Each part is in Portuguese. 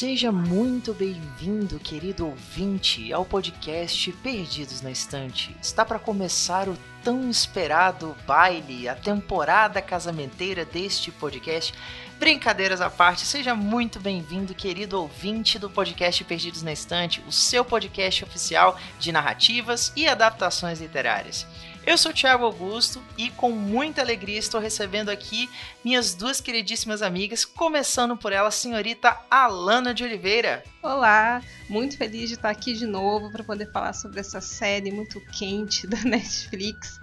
Seja muito bem-vindo, querido ouvinte, ao podcast Perdidos na Estante. Está para começar o tão esperado baile, a temporada casamenteira deste podcast. Brincadeiras à parte, seja muito bem-vindo, querido ouvinte do podcast Perdidos na Estante, o seu podcast oficial de narrativas e adaptações literárias. Eu sou o Thiago Augusto e com muita alegria estou recebendo aqui minhas duas queridíssimas amigas, começando por ela, senhorita Alana de Oliveira. Olá, muito feliz de estar aqui de novo para poder falar sobre essa série muito quente da Netflix.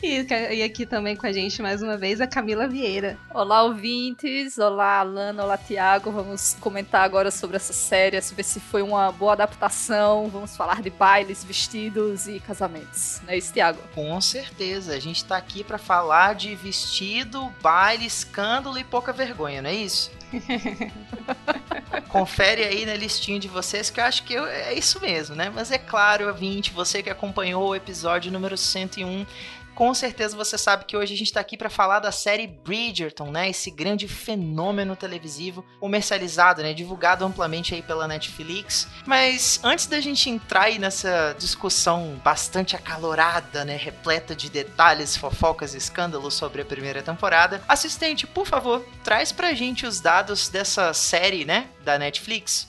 E, e, aqui também com a gente mais uma vez a Camila Vieira. Olá, ouvintes. Olá, Alana. Olá, Tiago. Vamos comentar agora sobre essa série, saber se foi uma boa adaptação. Vamos falar de bailes, vestidos e casamentos. Não é isso, Tiago? Com certeza. A gente está aqui para falar de vestido, baile, escândalo e pouca vergonha, não é isso? Confere aí na listinha de vocês que eu acho que eu, é isso mesmo, né? Mas é claro, 20, você que acompanhou o episódio número 101 com certeza você sabe que hoje a gente está aqui para falar da série Bridgerton, né? Esse grande fenômeno televisivo comercializado, né? Divulgado amplamente aí pela Netflix. Mas antes da gente entrar aí nessa discussão bastante acalorada, né? Repleta de detalhes, fofocas e escândalos sobre a primeira temporada, assistente, por favor, traz pra gente os dados dessa série, né? Da Netflix.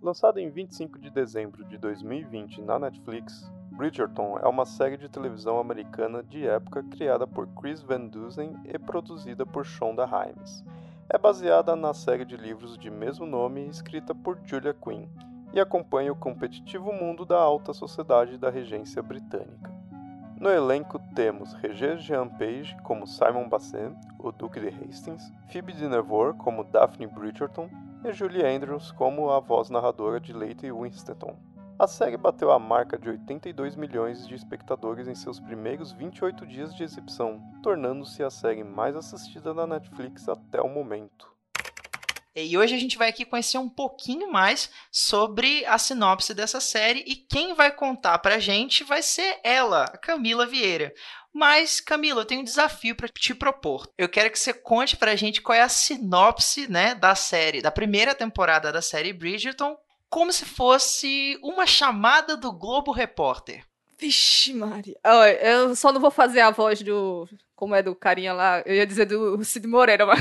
Lançada em 25 de dezembro de 2020 na Netflix, Bridgerton é uma série de televisão americana de época criada por Chris Van Dusen e produzida por Shonda Rhimes. É baseada na série de livros de mesmo nome escrita por Julia Quinn e acompanha o competitivo mundo da alta sociedade da regência britânica. No elenco temos Regé Jean Page como Simon Basset, o Duque de Hastings, Phoebe de Nevor como Daphne Bridgerton e Julie Andrews como a voz narradora de Lady Winston. A série bateu a marca de 82 milhões de espectadores em seus primeiros 28 dias de exibição, tornando-se a série mais assistida na Netflix até o momento. E hoje a gente vai aqui conhecer um pouquinho mais sobre a sinopse dessa série e quem vai contar pra gente vai ser ela, a Camila Vieira. Mas, Camila, eu tenho um desafio para te propor. Eu quero que você conte pra gente qual é a sinopse, né, da série, da primeira temporada da série Bridgerton, como se fosse uma chamada do Globo Repórter. Vixe, Maria. Eu só não vou fazer a voz do. Como é do carinha lá? Eu ia dizer do Cid Moreira, mas.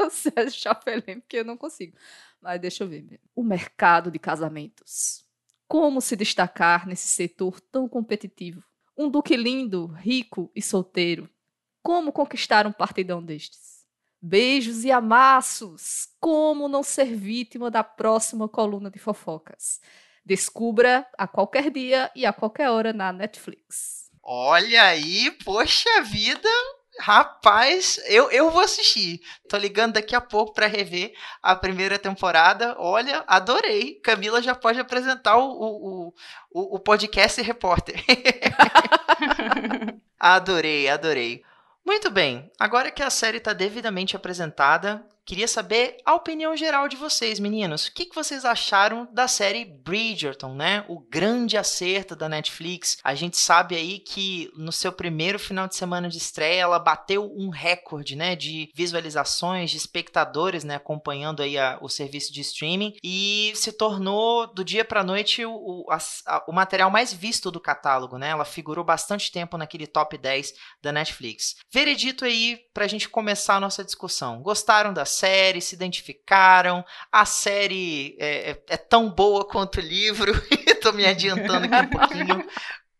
o Sérgio Chapelin, porque eu não consigo. Mas deixa eu ver. O mercado de casamentos. Como se destacar nesse setor tão competitivo? Um duque lindo, rico e solteiro. Como conquistar um partidão destes? Beijos e amassos! Como não ser vítima da próxima coluna de fofocas? Descubra a qualquer dia e a qualquer hora na Netflix. Olha aí, poxa vida, Rapaz, eu, eu vou assistir. Tô ligando daqui a pouco para rever a primeira temporada. Olha, adorei. Camila já pode apresentar o, o, o, o podcast repórter. adorei, adorei. Muito bem, agora que a série está devidamente apresentada, Queria saber a opinião geral de vocês, meninos. O que, vocês acharam da série Bridgerton, né? O grande acerto da Netflix. A gente sabe aí que no seu primeiro final de semana de estreia, ela bateu um recorde, né? De visualizações, de espectadores, né? Acompanhando aí a, o serviço de streaming. E se tornou, do dia pra noite, o, a, o material mais visto do catálogo, né? Ela figurou bastante tempo naquele top 10 da Netflix. Veredito aí pra gente começar a nossa discussão. Gostaram da série, se identificaram. A série é, é, é tão boa quanto o livro. Estou me adiantando aqui um pouquinho.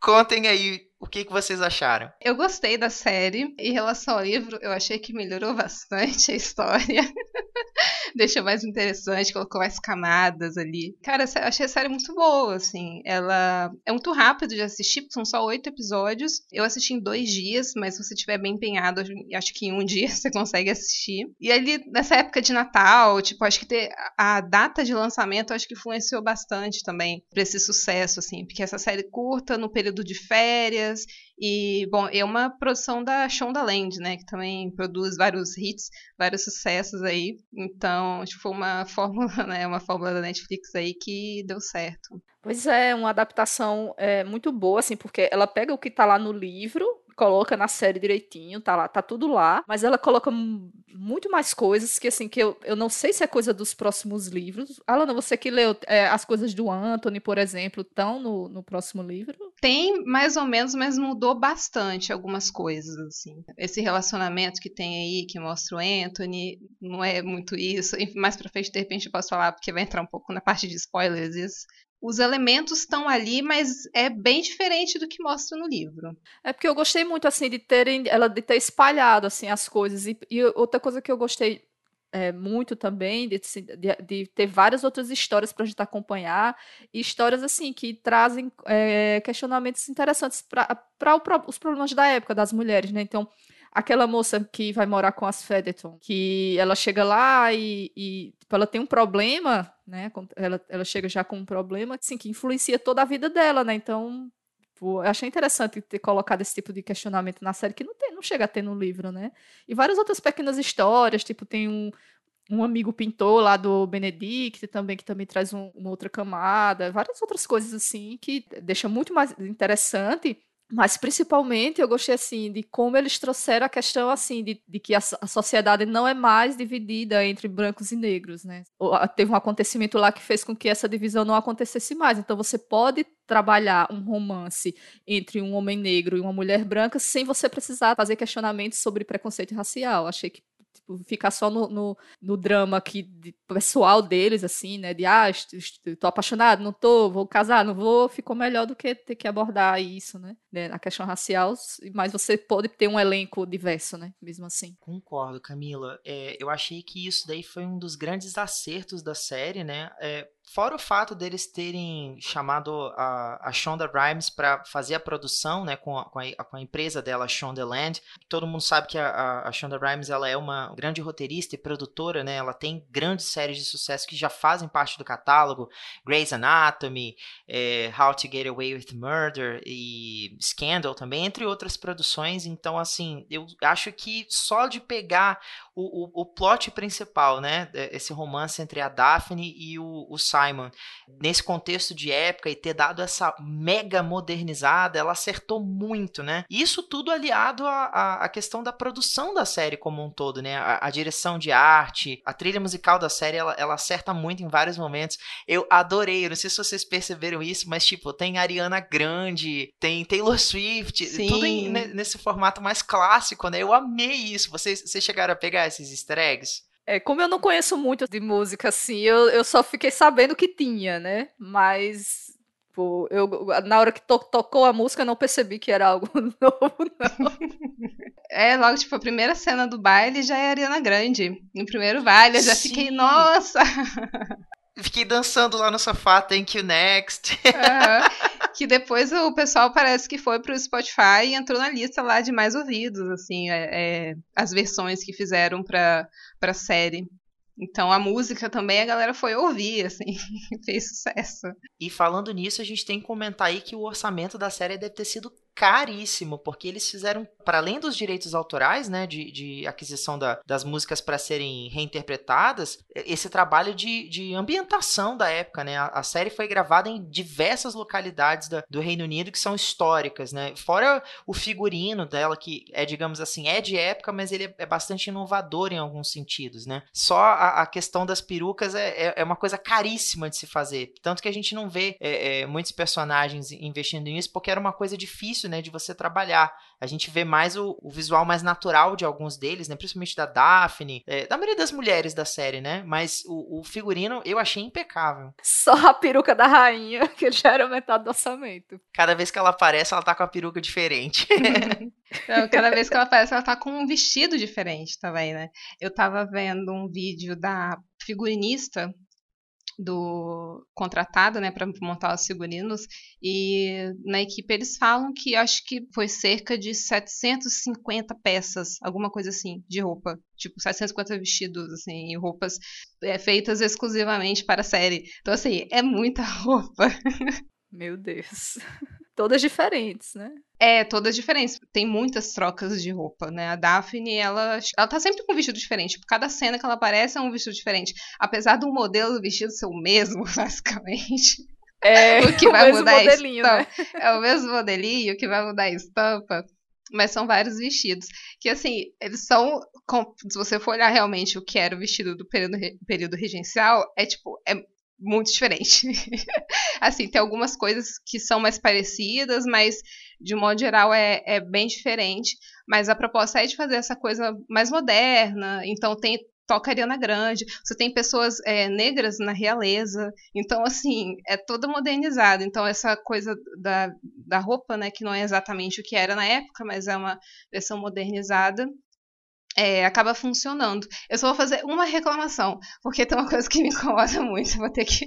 Contem aí o que, que vocês acharam? Eu gostei da série. Em relação ao livro, eu achei que melhorou bastante a história. Deixou mais interessante, colocou mais camadas ali. Cara, achei a série muito boa, assim. Ela é muito rápido de assistir, são só oito episódios. Eu assisti em dois dias, mas se você estiver bem empenhado, acho que em um dia você consegue assistir. E ali, nessa época de Natal, tipo, acho que ter a data de lançamento, acho que influenciou bastante também pra esse sucesso, assim. Porque essa série curta, no período de férias, E, bom, é uma produção da Shondaland, né? Que também produz vários hits, vários sucessos aí. Então, tipo, foi uma fórmula, né? Uma fórmula da Netflix aí que deu certo. Pois é, uma adaptação é, muito boa, assim, porque ela pega o que tá lá no livro, coloca na série direitinho, tá lá, tá tudo lá, mas ela coloca muito mais coisas que assim que eu, eu não sei se é coisa dos próximos livros. Alana, você que leu é, as coisas do Anthony, por exemplo, estão no, no próximo livro? Tem mais ou menos, mas mudou bastante algumas coisas assim. Esse relacionamento que tem aí que mostra o Anthony não é muito isso. Mais para frente de repente eu posso falar porque vai entrar um pouco na parte de spoilers isso os elementos estão ali, mas é bem diferente do que mostra no livro. É porque eu gostei muito assim de terem ela de ter espalhado assim as coisas e, e outra coisa que eu gostei é, muito também de, de, de, ter várias outras histórias para a gente acompanhar e histórias assim que trazem é, questionamentos interessantes para os problemas da época das mulheres, né? Então aquela moça que vai morar com as Fedeton, que ela chega lá e, e tipo, ela tem um problema, né? Ela, ela chega já com um problema assim, que influencia toda a vida dela, né? Então, eu achei interessante ter colocado esse tipo de questionamento na série, que não, tem, não chega a ter no livro, né? E várias outras pequenas histórias, tipo, tem um, um amigo pintor lá do Benedict também, que também traz um, uma outra camada, várias outras coisas assim, que deixa muito mais interessante mas principalmente eu gostei assim de como eles trouxeram a questão assim de, de que a, a, sociedade não é mais dividida entre brancos e negros, né? Teve um acontecimento lá que fez com que essa divisão não acontecesse mais. Então você pode trabalhar um romance entre um homem negro e uma mulher branca sem você precisar fazer questionamentos sobre preconceito racial. Achei que tipo, ficar só no, no, no, drama aqui de, pessoal deles, assim, né? De, ah, tô apaixonado, não tô, vou casar, não vou, ficou melhor do que ter que abordar isso, né? né? A questão racial, mas você pode ter um elenco diverso, né? Mesmo assim. Concordo, Camila. É, eu achei que isso daí foi um dos grandes acertos da série, né? É, Fora o fato deles terem chamado a, a Shonda Rhimes para fazer a produção, né, com a, com a, com a empresa dela, Shonda Land. Todo mundo sabe que a, a, Shonda Rhimes ela é uma grande roteirista e produtora, né? Ela tem grandes séries de sucesso que já fazem parte do catálogo, Grey's Anatomy, é, How to Get Away with Murder e Scandal também, entre outras produções. Então, assim, eu acho que só de pegar o, o, o plot principal, né, esse romance entre a Daphne e o, o Simon, nesse contexto de época e ter dado essa mega modernizada, ela acertou muito, né? Isso tudo aliado à, à questão da produção da série como um todo, né? A, a direção de arte, a trilha musical da série, ela, ela, acerta muito em vários momentos. Eu adorei, eu não sei se vocês perceberam isso, mas tipo, tem Ariana Grande, tem Taylor Swift, Sim. tudo em, nesse formato mais clássico, né? Eu amei isso. Vocês, vocês chegaram a pegar esses easter eggs? É, como eu não conheço muito de música assim, eu, eu só fiquei sabendo que tinha, né? Mas tipo, eu, na hora que to tocou a música, eu não percebi que era algo novo, não. É, logo, tipo, a primeira cena do baile já é Ariana Grande. No primeiro baile, eu já Sim. fiquei, nossa! Fiquei dançando lá no sofá, thank you next. Uhum. que depois o pessoal parece que foi pro Spotify e entrou na lista lá de mais ouvidos, assim, é, é, as versões que fizeram pra, pra série. Então a música também a galera foi ouvir, assim, fez sucesso. E falando nisso, a gente tem que comentar aí que o orçamento da série deve ter sido caríssimo, porque eles fizeram, para além dos direitos autorais, né, de, de aquisição da, das músicas para serem reinterpretadas, esse trabalho de, de ambientação da época, né? A, a série foi gravada em diversas localidades da, do Reino Unido que são históricas, né? Fora o figurino dela, que é, digamos assim, é de época, mas ele é, é bastante inovador em alguns sentidos, né? Só a, a questão das perucas é, é, é, uma coisa caríssima de se fazer. Tanto que a gente não vê é, é, muitos personagens investindo nisso, porque era uma coisa difícil né, de você trabalhar. A gente vê mais o, o visual mais natural de alguns deles, né, principalmente da Daphne, é, da maioria das mulheres da série, né, mas o, o, figurino eu achei impecável. Só a peruca da rainha, que já era metade do orçamento. Cada vez que ela aparece, ela tá com a peruca diferente. Não, cada vez que ela aparece, ela tá com um vestido diferente também, né? Eu tava vendo um vídeo da figurinista do contratado, né, para montar os figurinos, e na equipe eles falam que acho que foi cerca de 750 peças, alguma coisa assim, de roupa, tipo 750 vestidos assim, e roupas é, feitas exclusivamente para a série. Então assim, é muita roupa. Meu Deus. Todas diferentes, né? É, todas diferentes. Tem muitas trocas de roupa, né? A Daphne, ela, ela tá sempre com um vestido diferente. Tipo, cada cena que ela aparece é um vestido diferente. Apesar do modelo do vestido ser o mesmo, basicamente. É, o que vai o mesmo mudar a modelinho, né? estampa. É o mesmo modelinho, que vai mudar a estampa. Mas são vários vestidos. Que, assim, eles são. Se você for olhar realmente o que era o vestido do período, período regencial, é tipo. É muito diferente. assim, tem algumas coisas que são mais parecidas, mas de modo geral é, é bem diferente. Mas a proposta é de fazer essa coisa mais moderna. Então tem toca Ariana Grande, você tem pessoas é, negras na realeza, então assim, é toda modernizada. Então essa coisa da, da roupa, né, que não é exatamente o que era na época, mas é uma versão modernizada, é, acaba funcionando. Eu só vou fazer uma reclamação, porque tem uma coisa que me incomoda muito, vou ter que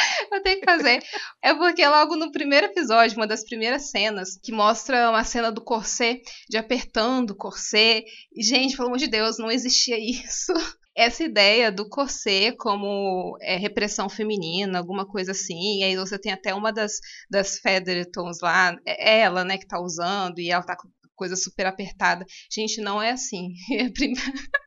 Vou ter que fazer. É porque logo no primeiro episódio, uma das primeiras cenas, que mostra uma cena do corset, de apertando o corset. E, gente, pelo amor de Deus, não existia isso. Essa ideia do corset como é, repressão feminina, alguma coisa assim. E aí você tem até uma das, das Feathertons lá, é ela, né, que tá usando, e ela tá com coisa super apertada. Gente, não é assim.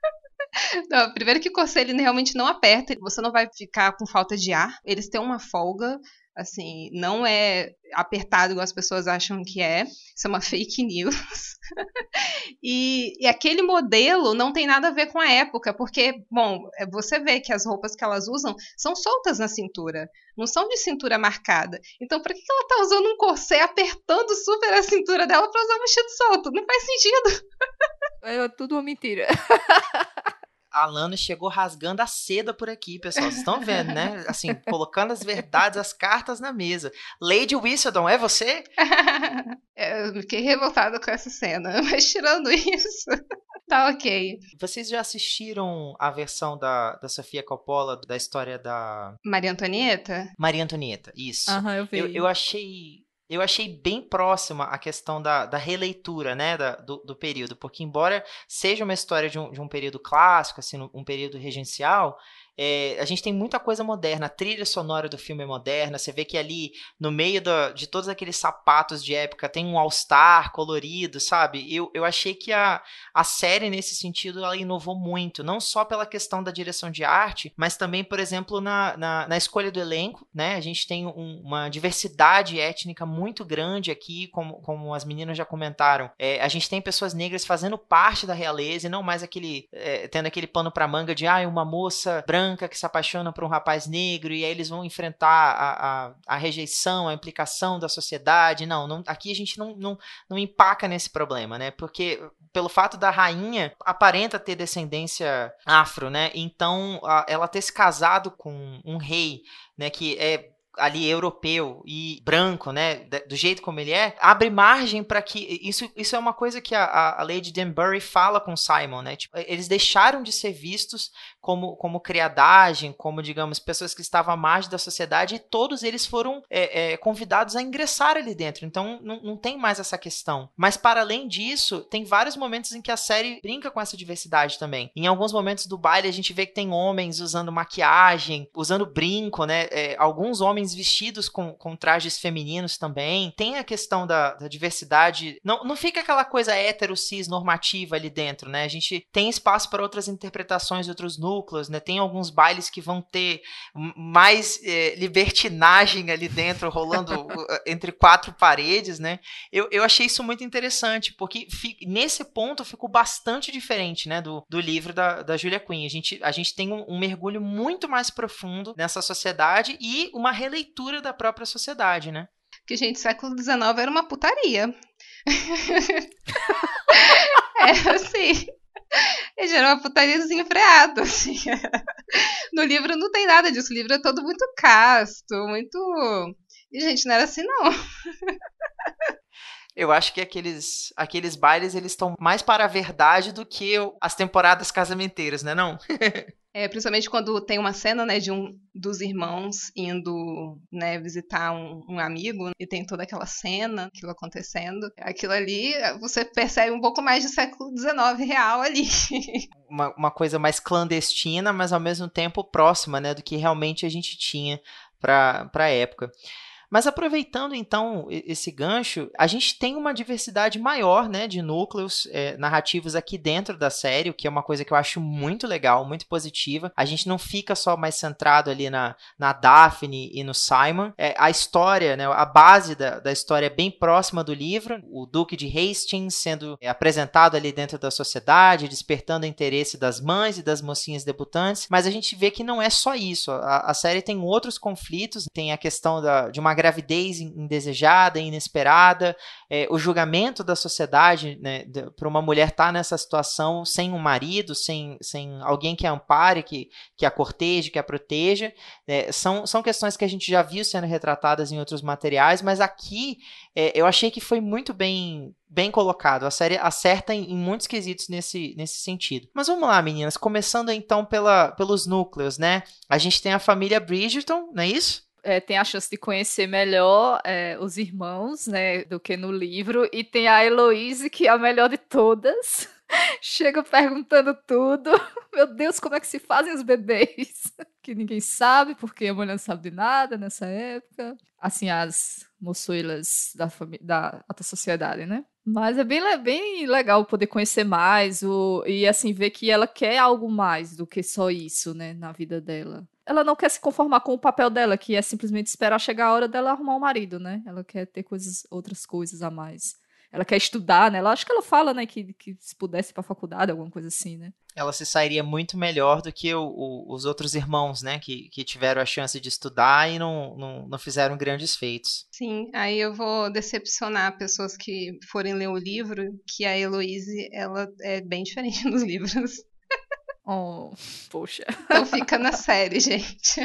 Não, primeiro que o corset ele realmente não aperta, você não vai ficar com falta de ar. Eles têm uma folga, assim, não é apertado igual as pessoas acham que é. Isso é uma fake news. e, e aquele modelo não tem nada a ver com a época, porque, bom, você vê que as roupas que elas usam são soltas na cintura, não são de cintura marcada. Então, por que ela tá usando um corset apertando super a cintura dela pra usar um vestido solto? Não faz sentido. É tudo uma mentira. A Lana chegou rasgando a seda por aqui, pessoal. Vocês estão vendo, né? Assim, colocando as verdades, as cartas na mesa. Lady Whistledown, é você? Eu fiquei revoltada com essa cena, mas tirando isso, tá ok. Vocês já assistiram a versão da, da Sofia Coppola da história da Maria Antonieta? Maria Antonieta? Isso. Aham, eu vi. Eu, eu achei. Eu achei bem próxima a questão da, da releitura, né, da- do, do período, porque embora seja uma história de um, de um período clássico, assim, um período regencial, é, a gente tem muita coisa moderna, a trilha sonora do filme é moderna, você vê que ali, no meio da- de todos aqueles sapatos de época, tem um all-star colorido, sabe? Eu, eu achei que a, a série, nesse sentido, ela inovou muito, não só pela questão da direção de arte, mas também, por exemplo, na, na, na escolha do elenco, né? A gente tem um- uma diversidade étnica muito grande aqui, como, como as meninas já comentaram. É, a gente tem pessoas negras fazendo parte da realeza e não mais aquele, é, tendo aquele pano pra manga de, ah, uma moça branca que se apaixona por um rapaz negro e aí eles vão enfrentar a, a, a rejeição, a implicação da sociedade. Não, não aqui a gente não, não, não empaca nesse problema, né? Porque pelo fato da rainha aparenta ter descendência afro, né? Então, a- ela ter se casado com um rei, né, que é ali europeu e branco, né, do jeito como ele é, abre margem para que isso, isso é uma coisa que a, a- a Lady Danbury fala com Simon, né? Tipo, eles deixaram de ser vistos como, como criadagem, como digamos pessoas que estavam à margem da sociedade e todos eles foram é, é, convidados a ingressar ali dentro. Então não, não tem mais essa questão. Mas para além disso, tem vários momentos em que a série brinca com essa diversidade também. Em alguns momentos do baile a gente vê que tem homens usando maquiagem, usando brinco, né? É, alguns homens vestidos com, com trajes femininos também. Tem a questão da, da diversidade. Não, não fica aquela coisa hétero cis normativa ali dentro, né? A gente tem espaço para outras interpretações, outros núcleos, né? Tem alguns bailes que vão ter mais é, libertinagem ali dentro, rolando uh, entre quatro paredes, né? Eu, eu achei isso muito interessante, porque fi- nesse ponto ficou bastante diferente, né, do, do livro da, da Julia Quinn. A gente, a gente tem um, um mergulho muito mais profundo nessa sociedade e uma releitura da própria sociedade, né? Que, gente, século XIX era uma putaria. é assim. Ele era uma putaria desenfreada, assim. No livro não tem nada disso. O livro é todo muito casto, muito. E, gente, não era assim, não. Eu acho que aqueles, aqueles bailes eles estão mais para a verdade do que as temporadas casamenteiras, né não? É, principalmente quando tem uma cena, né, de um dos irmãos indo, né, visitar um, um amigo e tem toda aquela cena, aquilo acontecendo. Aquilo ali, você percebe um pouco mais de século XIX real ali. Uma, uma coisa mais clandestina, mas ao mesmo tempo próxima, né, do que realmente a gente tinha para a época. Mas aproveitando então esse gancho, a gente tem uma diversidade maior, né, de núcleos é, narrativos aqui dentro da série, o que é uma coisa que eu acho muito legal, muito positiva. A gente não fica só mais centrado ali na, na Daphne e no Simon. É, a história, né, a base da, da história é bem próxima do livro. O Duque de Hastings sendo é, apresentado ali dentro da sociedade, despertando o interesse das mães e das mocinhas debutantes. Mas a gente vê que não é só isso. A, a série tem outros conflitos, tem a questão da, de uma gravidez indesejada, inesperada, é, o julgamento da sociedade né, para uma mulher estar tá nessa situação sem um marido, sem, sem alguém que a ampare, que, que a corteje, que a proteja. É, são, são questões que a gente já viu sendo retratadas em outros materiais, mas aqui é, eu achei que foi muito bem bem colocado. A série acerta em, em, muitos quesitos nesse, nesse sentido. Mas vamos lá, meninas. Começando então pela, pelos núcleos, né? A gente tem a família Bridgerton, não é isso? É, tem a chance de conhecer melhor é, os irmãos, né, do que no livro. E tem a Heloise, que é a melhor de todas. Chega perguntando tudo. Meu Deus, como é que se fazem os bebês? Que ninguém sabe, porque a mulher não sabe de nada nessa época. Assim, as moçoilas da, da alta sociedade, né? Mas é bem, bem legal poder conhecer mais o, e assim ver que ela quer algo mais do que só isso, né, na vida dela. Ela não quer se conformar com o papel dela, que é simplesmente esperar chegar a hora dela arrumar um marido, né? Ela quer ter coisas, outras coisas a mais ela quer estudar, né? Ela acho que ela fala, né, que, que se pudesse ir pra faculdade, alguma coisa assim, né? Ela se sairia muito melhor do que o, o, os outros irmãos, né? Que, que tiveram a chance de estudar e não, não, não fizeram grandes feitos. Sim, aí eu vou decepcionar pessoas que forem ler o livro, que a Heloise, ela é bem diferente nos livros. Oh, poxa. Então fica na série, gente.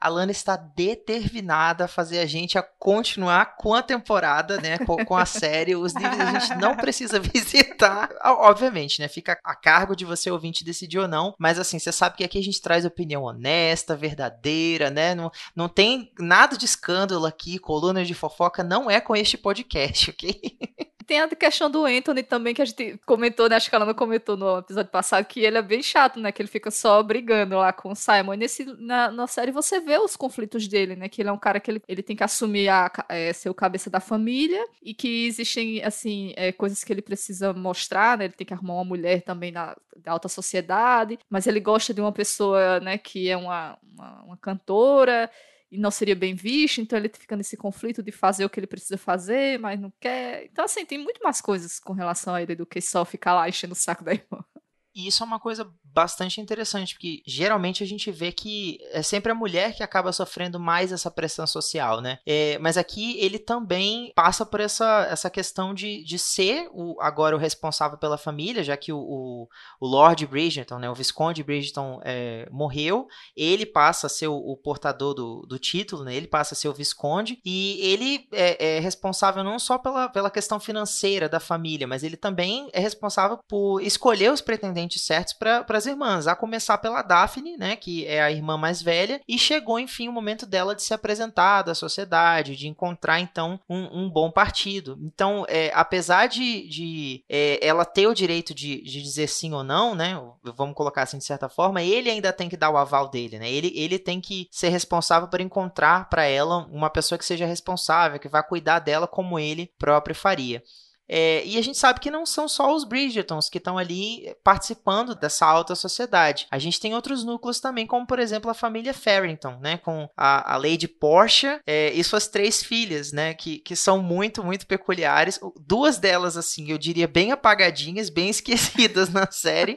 a Lana está determinada a fazer a gente a continuar com a temporada, né? Com, a série. Os livros a gente não precisa visitar. Obviamente, né? Fica a cargo de você ouvinte decidir ou não. Mas assim, você sabe que aqui a gente traz opinião honesta, verdadeira, né? Não, não tem nada de escândalo aqui, coluna de fofoca, não é com este podcast, ok? Tem a questão do Anthony também, que a gente comentou, né? Acho que ela não comentou no episódio passado, que ele é bem chato, né? Que ele fica só brigando lá com o Simon. E nesse, na, na série você vê os conflitos dele, né? Que ele é um cara que ele, ele tem que assumir a, é, ser o cabeça da família e que existem, assim, é, coisas que ele precisa mostrar, né? Ele tem que arrumar uma mulher também na, da alta sociedade, mas ele gosta de uma pessoa, né? Que é uma, uma, uma cantora e não seria bem visto, então ele fica nesse conflito de fazer o que ele precisa fazer, mas não quer. Então, assim, tem muito mais coisas com relação a ele do que só ficar lá enchendo o saco da irmã. E isso é uma coisa bastante interessante, porque geralmente a gente vê que é sempre a mulher que acaba sofrendo mais essa pressão social, né? É, mas aqui ele também passa por essa, essa questão de, de ser o, agora o responsável pela família, já que o, o, o Lord Bridgerton, né, o Visconde Bridgerton é, morreu, ele passa a ser o, o, portador do, do título, né? Ele passa a ser o Visconde, e ele é, é responsável não só pela, pela questão financeira da família, mas ele também é responsável por escolher os pretendentes certos para as irmãs, a começar pela Daphne, né, que é a irmã mais velha, e chegou enfim o momento dela de se apresentar à sociedade, de encontrar então um, um bom partido. Então, é, apesar de, de é, ela ter o direito de, de, dizer sim ou não, né, vamos colocar assim de certa forma, ele ainda tem que dar o aval dele, né, ele, ele tem que ser responsável por encontrar para ela uma pessoa que seja responsável, que vai cuidar dela como ele próprio faria. É, e a gente sabe que não são só os Bridgertons que estão ali participando dessa alta sociedade. A gente tem outros núcleos também, como por exemplo a família Farrington, né? Com a, a Lady Portia é, e suas três filhas, né? Que, que são muito, muito peculiares. Duas delas, assim, eu diria bem apagadinhas, bem esquecidas na série,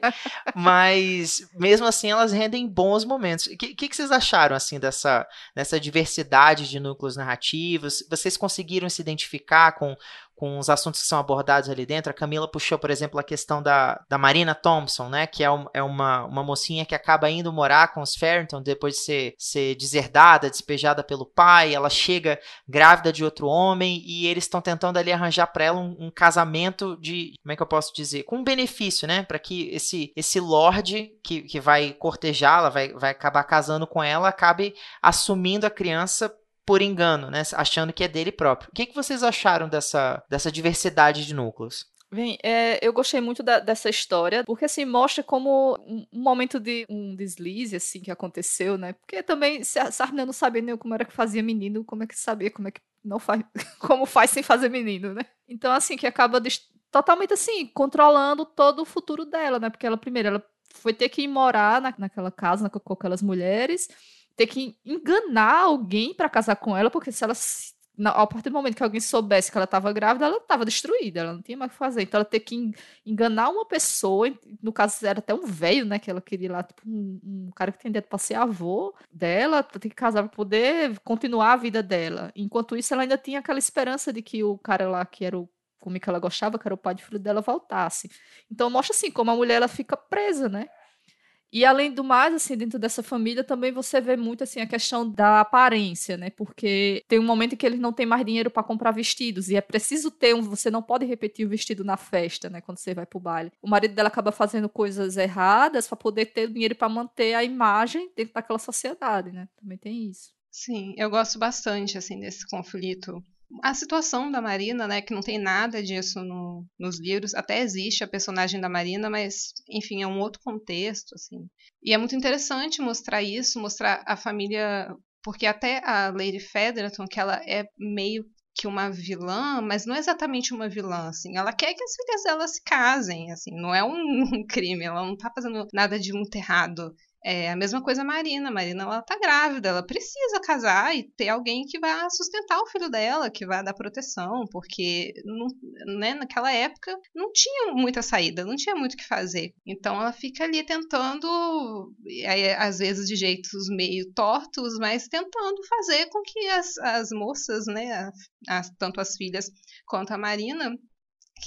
mas mesmo assim elas rendem bons momentos. O que, que, que vocês acharam, assim, dessa, dessa diversidade de núcleos narrativos? Vocês conseguiram se identificar com com os assuntos que são abordados ali dentro. A Camila puxou, por exemplo, a questão da, da Marina Thompson, né? Que é, um, é uma, uma mocinha que acaba indo morar com os Farrington depois de ser, ser deserdada, despejada pelo pai. Ela chega grávida de outro homem e eles estão tentando ali arranjar para ela um, um, casamento de, como é que eu posso dizer? Com um benefício, né? Para que esse, esse lord que, que vai cortejá-la, vai, vai acabar casando com ela, acabe assumindo a criança por engano, né? Achando que é dele próprio. O que, que vocês acharam dessa, dessa diversidade de núcleos? Bem, é, eu gostei muito da, dessa história, porque assim, mostra como um, um, momento de um deslize, assim, que aconteceu, né? Porque também, se a, se não sabia nem como era que fazia menino, como é que sabia como é que não faz, como faz sem fazer menino, né? Então, assim, que acaba totalmente assim, controlando todo o futuro dela, né? Porque ela, primeiro, ela foi ter que ir morar na, naquela casa com aquelas mulheres, ter que enganar alguém para casar com ela, porque se ela a partir do momento que alguém soubesse que ela estava grávida, ela estava destruída, ela não tinha mais o que fazer. Então ela ter que enganar uma pessoa, no caso era até um velho, né, que ela queria lá, tipo um, um cara que tinha para ser avô dela, ter que casar para poder continuar a vida dela. Enquanto isso, ela ainda tinha aquela esperança de que o cara lá que era o como que ela gostava, que era o pai de filho dela, voltasse. Então mostra assim como a mulher ela fica presa, né? E além do mais, assim, dentro dessa família também você vê muito assim a questão da aparência, né? Porque tem um momento em que eles não têm mais dinheiro para comprar vestidos e é preciso ter um, você não pode repetir o vestido na festa, né, quando você vai pro baile. O marido dela acaba fazendo coisas erradas para poder ter dinheiro para manter a imagem dentro daquela sociedade, né? Também tem isso. Sim, eu gosto bastante assim desse conflito a situação da Marina, né, que não tem nada disso no, nos livros, até existe a personagem da Marina, mas enfim, é um outro contexto, assim. E é muito interessante mostrar isso, mostrar a família, porque até a Lady Featherton, que ela é meio que uma vilã, mas não é exatamente uma vilã, assim. Ela quer que as filhas dela se casem, assim. Não é um, crime, ela não tá fazendo nada de muito errado. É a mesma coisa a Marina. A Marina, ela tá grávida, ela precisa casar e ter alguém que vá sustentar o filho dela, que vá dar proteção, porque não, né, naquela época não tinha muita saída, não tinha muito o que fazer. Então ela fica ali tentando, aí, às vezes de jeitos meio tortos, mas tentando fazer com que as, as moças, né, as, tanto as filhas quanto a Marina,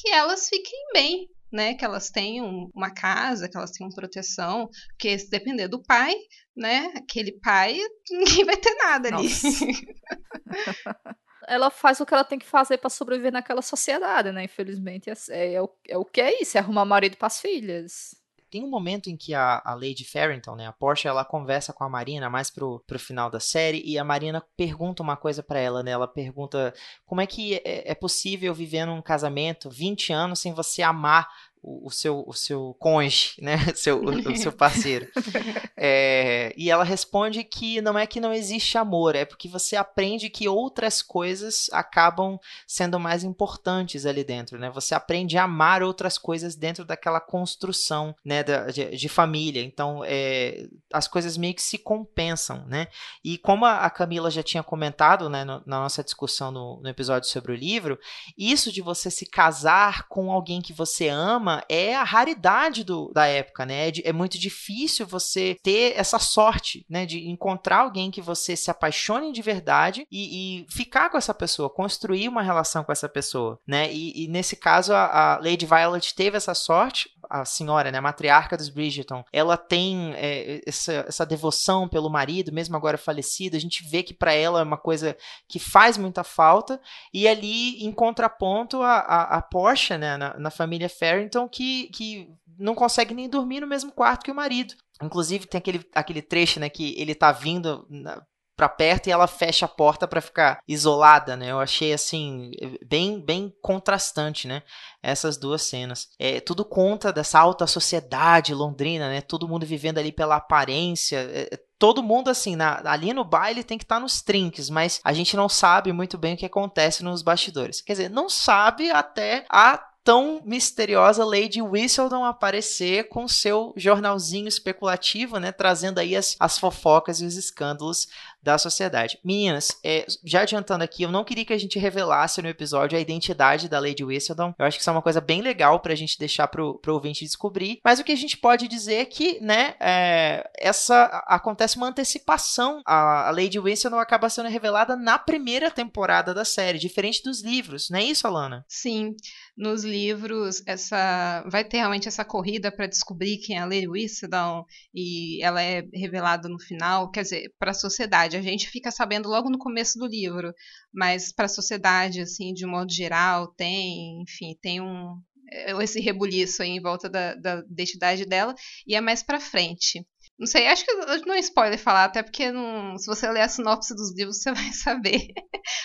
que elas fiquem bem, né, que elas tenham uma casa, que elas tenham proteção, porque se depender do pai, né, aquele pai, ninguém vai ter nada ali. ela faz o que ela tem que fazer para sobreviver naquela sociedade, né? Infelizmente, é, é, o, é o que é isso, é arrumar marido para as filhas tem um momento em que a, a Lady Farrington, né, a Porsche, ela conversa com a Marina mais pro, pro final da série e a Marina pergunta uma coisa para ela, né? Ela pergunta como é que é, é possível viver num casamento 20 anos sem você amar o, seu, o seu cônjuge, né? seu, o, o seu parceiro. É, e ela responde que não é que não existe amor, é porque você aprende que outras coisas acabam sendo mais importantes ali dentro, né? Você aprende a amar outras coisas dentro daquela construção, né? De, de família. Então, é, as coisas meio que se compensam, né? E como a Camila já tinha comentado, né, no, na nossa discussão no, no episódio sobre o livro, isso de você se casar com alguém que você ama é a raridade do, da época, né? É, é, muito difícil você ter essa sorte, né? De encontrar alguém que você se apaixone de verdade e, e ficar com essa pessoa, construir uma relação com essa pessoa, né? E, e nesse caso, a, a, Lady Violet teve essa sorte, a senhora, né? A matriarca dos Bridgerton, ela tem é, essa, essa devoção pelo marido, mesmo agora falecido. A gente vê que para ela é uma coisa que faz muita falta. E ali, em contraponto, a, a, a Porsche, né? Na, na família Farrington, que, que não consegue nem dormir no mesmo quarto que o marido. Inclusive, tem aquele, aquele trecho, né, que ele tá vindo na, pra perto e ela fecha a porta para ficar isolada, né? Eu achei, assim, bem, bem contrastante, né? Essas duas cenas. É tudo conta dessa alta sociedade londrina, né? Todo mundo vivendo ali pela aparência. É, é todo mundo, assim, na, ali no baile tem que estar tá nos trinques, mas a gente não sabe muito bem o que acontece nos bastidores. Quer dizer, não sabe até a tão misteriosa Lady Whistledown aparecer com seu jornalzinho especulativo, né, trazendo aí as, as fofocas e os escândalos da sociedade. Meninas, é, já adiantando aqui, eu não queria que a gente revelasse no episódio a identidade da Lady Whistledown. Eu acho que isso é uma coisa bem legal pra gente deixar pro, pro ouvinte descobrir. Mas o que a gente pode dizer é que, né, é, essa acontece uma antecipação. A, a Lady Whistledown acaba sendo revelada na primeira temporada da série, diferente dos livros, não é isso, Alana? Sim. Nos livros, essa vai ter realmente essa corrida para descobrir quem é a Lady Whistledown e ela é revelada no final, quer dizer, para a sociedade. A gente fica sabendo logo no começo do livro, mas para a sociedade, assim, de um modo geral, tem, enfim, tem um é, esse rebuliço aí em volta da, da identidade dela e é mais para frente. Não sei, acho que não é spoiler falar, até porque não, se você ler a sinopse dos livros, você vai saber.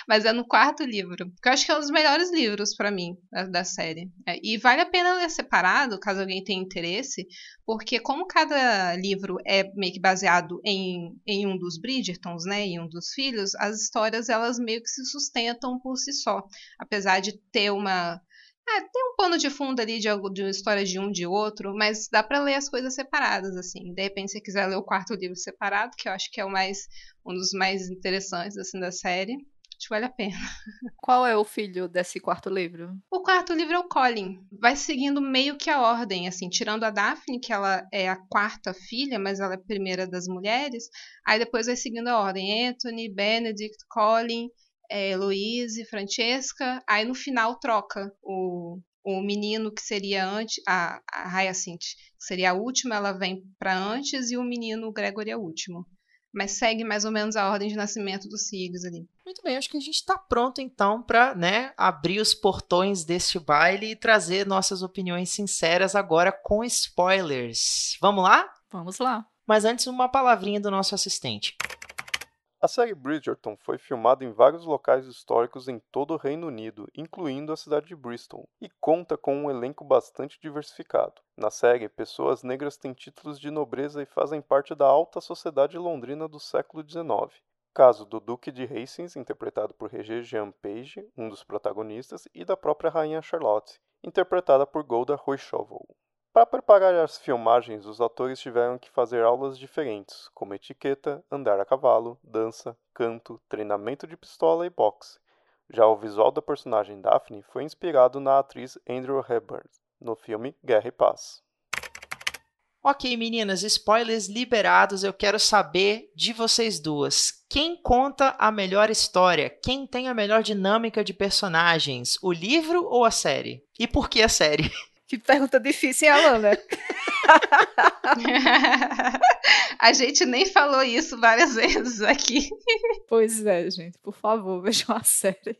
Mas é no quarto livro. Que eu acho que é um dos melhores livros para mim da, da série. É, e vale a pena ler separado, caso alguém tenha interesse, porque como cada livro é meio que baseado em, em um dos Bridgertons, né, em um dos filhos, as histórias elas meio que se sustentam por si só, apesar de ter uma é, tem um pano de fundo ali de, de uma história de um de outro, mas dá para ler as coisas separadas, assim. De repente, se você quiser ler o quarto livro separado, que eu acho que é o mais um dos mais interessantes assim da série, acho que vale a pena. Qual é o filho desse quarto livro? O quarto livro é o Colin. Vai seguindo meio que a ordem, assim, tirando a Daphne, que ela é a quarta filha, mas ela é a primeira das mulheres. Aí depois vai seguindo a ordem: Anthony, Benedict, Colin é, Heloise, Francesca, aí no final troca o, o menino que seria antes, a, a Hyacinth, que seria a última, ela vem para antes e o menino o Gregory é o último. Mas segue mais ou menos a ordem de nascimento dos Sirius ali. Muito bem, acho que a gente está pronto então para né, abrir os portões deste baile e trazer nossas opiniões sinceras agora com spoilers. Vamos lá? Vamos lá. Mas antes, uma palavrinha do nosso assistente. A série Bridgerton foi filmada em vários locais históricos em todo o Reino Unido, incluindo a cidade de Bristol, e conta com um elenco bastante diversificado. Na série, pessoas negras têm títulos de nobreza e fazem parte da alta sociedade londrina do século XIX. Caso do Duque de Hastings, interpretado por Regé Jean Page, um dos protagonistas, e da própria Rainha Charlotte, interpretada por Golda Royshovel. Para preparar as filmagens, os atores tiveram que fazer aulas diferentes, como etiqueta, andar a cavalo, dança, canto, treinamento de pistola e boxe. Já o visual da personagem Daphne foi inspirado na atriz Andrew Hepburn, no filme Guerra e Paz. Ok, meninas, spoilers liberados. Eu quero saber de vocês duas. Quem conta a melhor história? Quem tem a melhor dinâmica de personagens? O livro ou a série? E por que a série? Que pergunta difícil, hein, Alana? a gente nem falou isso várias vezes aqui. Pois é, gente. Por favor, vejam a série.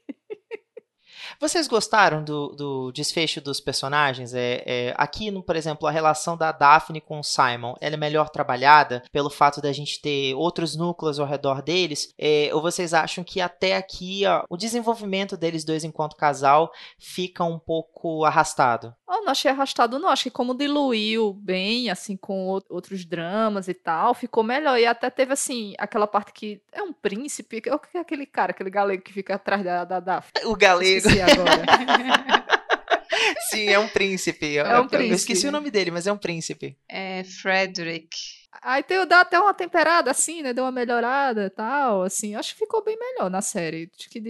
Vocês gostaram do, do desfecho dos personagens? É, é, aqui, no, por exemplo, a relação da Daphne com o Simon, ela é melhor trabalhada pelo fato da gente ter outros núcleos ao redor deles? É, ou vocês acham que até aqui ó, o desenvolvimento deles dois enquanto casal fica um pouco arrastado? Eu não achei arrastado, não. Acho que como diluiu bem, assim, com outros dramas e tal, ficou melhor. E até teve, assim, aquela parte que é um príncipe. O que é aquele cara, aquele galego que fica atrás da, da Daphne? O galego. Esqueci agora. Sim, é um príncipe. É um eu, príncipe. Eu esqueci o nome dele, mas é um príncipe. É Frederick. Aí tem, dá até uma temperada, assim, né? Deu uma melhorada e tal, assim. Acho que ficou bem melhor na série. Acho que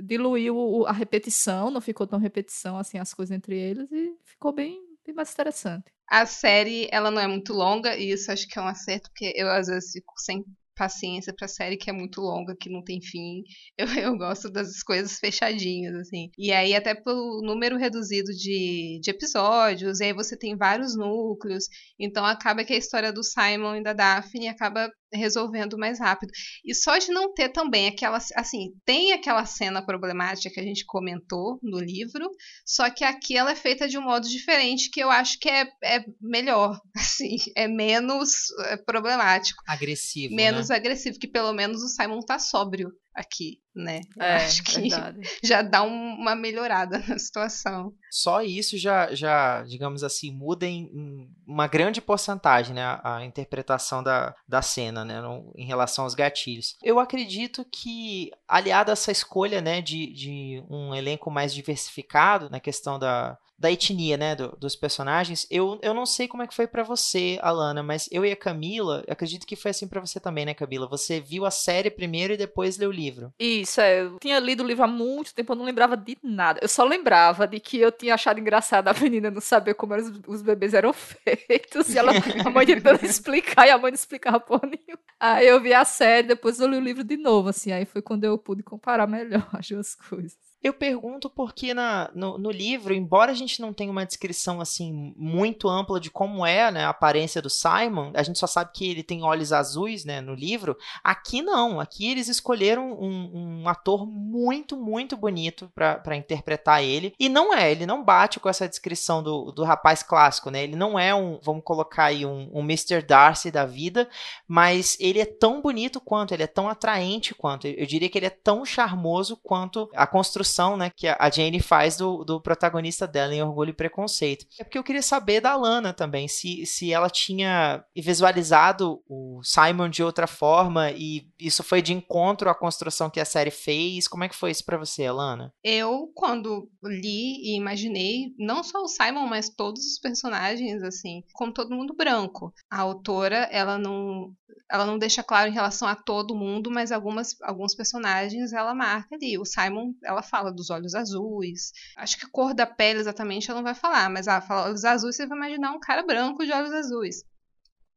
diluiu a repetição, não ficou tão repetição, assim, as coisas entre eles. E ficou bem, bem mais interessante. A série, ela não é muito longa, e isso acho que é um acerto, porque eu às vezes fico sem paciência pra série que é muito longa, que não tem fim. Eu, eu gosto das coisas fechadinhas, assim. E aí, até pelo número reduzido de, de episódios, e aí você tem vários núcleos, então acaba que a história do Simon e da Daphne acaba resolvendo mais rápido. E só de não ter também aquela. Assim, tem aquela cena problemática que a gente comentou no livro, só que aqui ela é feita de um modo diferente que eu acho que é, é melhor. Assim, é menos é problemático. Agressivo. Menos agressivo, que pelo menos o Simon tá sóbrio aqui, né? Eu É, acho que verdade. já dá um- uma melhorada na situação. Só isso já, já digamos assim, muda em, em uma grande porcentagem, né? A, a interpretação da, da cena, né? no- em relação aos gatilhos. Eu acredito que, aliado a essa escolha, né? De, de um elenco mais diversificado na questão da, da etnia, né? do- dos personagens, eu, eu não sei como é que foi pra você, Alana, mas eu e a Camila, acredito que foi assim pra você também, né, Camila? Você viu a série primeiro e depois leu o livro. Isso, é. Eu tinha lido o livro há muito tempo, eu não lembrava de nada. Eu só lembrava de que eu tinha achado engraçado a menina não saber como os, os bebês eram feitos. E ela, a mãe tentando explicar, e a mãe não explicava porra nenhuma. Aí eu vi a série, depois eu li o livro de novo, assim. Aí foi quando eu pude comparar melhor as duas coisas. Eu pergunto porque na, no, no, livro, embora a gente não tenha uma descrição assim muito ampla de como é né, a aparência do Simon, a gente só sabe que ele tem olhos azuis né, no livro. Aqui não, aqui eles escolheram um, um ator muito, muito bonito para interpretar ele. E não é, ele não bate com essa descrição do, do rapaz clássico, né? Ele não é um, vamos colocar aí, um, um Mr. Darcy da vida, mas ele é tão bonito quanto, ele é tão atraente quanto. Eu diria que ele é tão charmoso quanto a construção né, que a Jane faz do, do protagonista dela em Orgulho e Preconceito. É porque eu queria saber da Lana também, se, se ela tinha visualizado o Simon de outra forma e isso foi de encontro à construção que a série fez. Como é que foi isso para você, Alana? Eu, quando li e imaginei, não só o Simon, mas todos os personagens, assim, como todo mundo branco. A autora, ela não ela não deixa claro em relação a todo mundo, mas algumas, alguns personagens ela marca ali. O Simon, ela fala dos olhos azuis. Acho que cor da pele exatamente ela não vai falar, mas ela fala olhos azuis, você vai imaginar um cara branco de olhos azuis.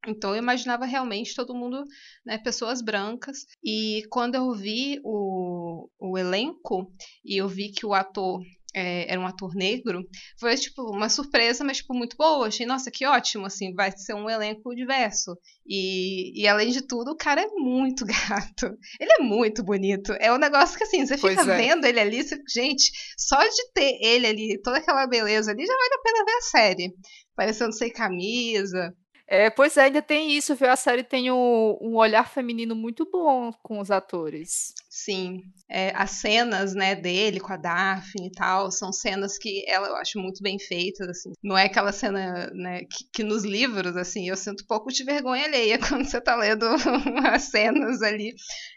Então eu imaginava realmente todo mundo, né, pessoas brancas. E quando eu vi o, o elenco e eu vi que o ator é, era um ator negro, foi tipo uma surpresa, mas tipo muito boa. Achei, nossa, que ótimo, assim, vai ser um elenco diverso. E, e além de tudo, o cara é muito gato. Ele é muito bonito. É um negócio que assim, você fica é. vendo ele ali, você, gente, só de ter ele ali, toda aquela beleza ali, já vale a pena ver a série. Parecendo sem camisa, é, pois é, ainda tem isso, viu? A série tem um, um olhar feminino muito bom com os atores. Sim, é, as cenas, né, dele com a Daphne e tal, são cenas que ela eu acho muito bem feitas, assim. Não é aquela cena, né, que, que nos livros, assim, eu sinto um pouco de vergonha alheia quando você tá lendo as cenas ali,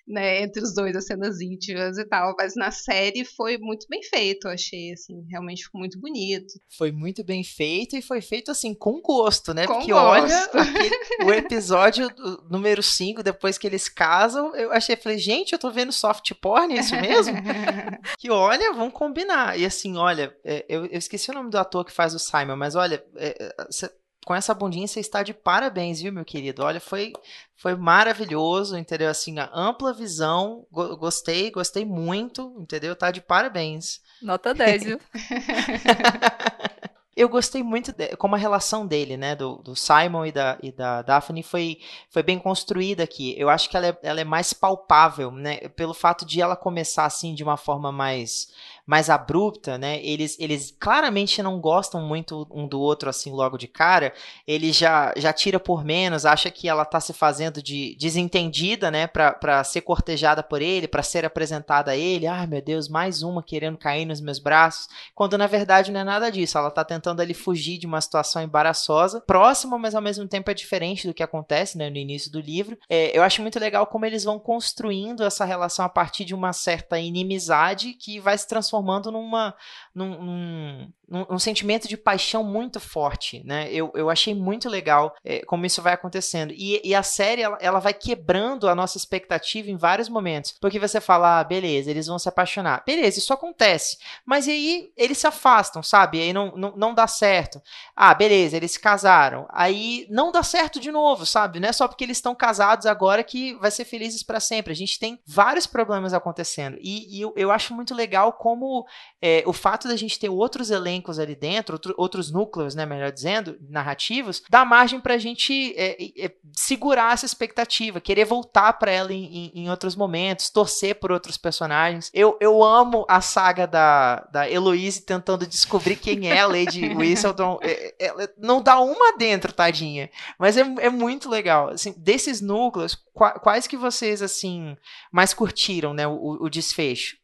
né, entre os dois, as cenas íntimas e tal, mas na série foi muito bem feito, eu achei, assim, realmente ficou muito bonito. Foi muito bem feito e foi feito, assim, com gosto, né, com porque gosto. olha, o episódio número 5, depois que eles casam, eu achei, falei, gente, eu tô vendo soft porn, é isso mesmo? que olha, vamos combinar. E assim, olha, é, eu, eu, esqueci o nome do ator que faz o Simon, mas olha, é, cê, com essa bundinha você está de parabéns, viu, meu querido? Olha, foi, foi maravilhoso, entendeu? Assim, a ampla visão, go gostei, gostei muito, entendeu? Tá de parabéns. Nota 10, viu? Eu gostei muito de, como a relação dele, né, do, do Simon e da, e da Daphne foi, foi bem construída aqui. Eu acho que ela é, ela é mais palpável, né, pelo fato de ela começar assim de uma forma mais mais abrupta, né? Eles, eles claramente não gostam muito um do outro assim logo de cara. Ele já, já tira por menos, acha que ela tá se fazendo de desentendida, né? Pra, pra ser cortejada por ele, para ser apresentada a ele. Ai, meu Deus, mais uma querendo cair nos meus braços. Quando na verdade não é nada disso. Ela tá tentando ali fugir de uma situação embaraçosa, próxima, mas ao mesmo tempo é diferente do que acontece né, no início do livro. É, eu acho muito legal como eles vão construindo essa relação a partir de uma certa inimizade que vai se transformando transformando numa, num, num, num, sentimento de paixão muito forte, né? Eu, eu achei muito legal é, como isso vai acontecendo. E, e a série, ela, ela, vai quebrando a nossa expectativa em vários momentos. Porque você fala, ah, beleza, eles vão se apaixonar. Beleza, isso acontece. Mas aí eles se afastam, sabe? Aí não, não, não dá certo. Ah, beleza, eles se casaram. Aí não dá certo de novo, sabe? Não é só porque eles estão casados agora que vai ser felizes para sempre. A gente tem vários problemas acontecendo. E, e eu, eu acho muito legal como é, o fato da gente ter outros elencos ali dentro, outro, outros núcleos, né, melhor dizendo, narrativos, dá margem pra gente é, é, segurar essa expectativa, querer voltar para ela em, em, em, outros momentos, torcer por outros personagens. Eu, eu amo a saga da, da Heloise tentando descobrir quem é a Lady Whistledown. É, é, não dá uma dentro, tadinha. Mas é, é muito legal. Assim, desses núcleos, quais que vocês, assim, mais curtiram, né, o, o desfecho?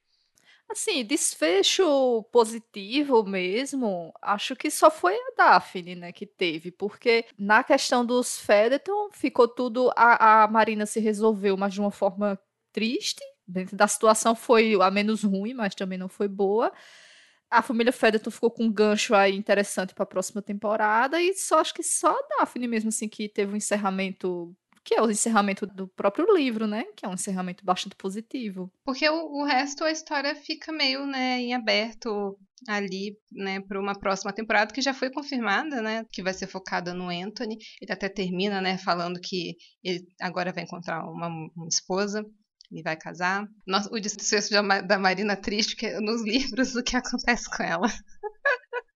Assim, desfecho positivo mesmo, acho que só foi a Daphne, né, que teve, porque na questão dos Fedeton ficou tudo, a, a Marina se resolveu, mas de uma forma triste, dentro da situação foi a menos ruim, mas também não foi boa. A família Fedeton ficou com um gancho aí interessante para a próxima temporada e só acho que só a Daphne mesmo assim que teve um encerramento que é o encerramento do próprio livro, né? Que é um encerramento bastante positivo. Porque o, o resto a história fica meio, né, em aberto ali, né, para uma próxima temporada que já foi confirmada, né, que vai ser focada no Anthony. Ele até termina, né, falando que ele agora vai encontrar uma, uma esposa. Ele vai casar. Nossa, o desfecho da Marina triste, que nos livros o que acontece com ela.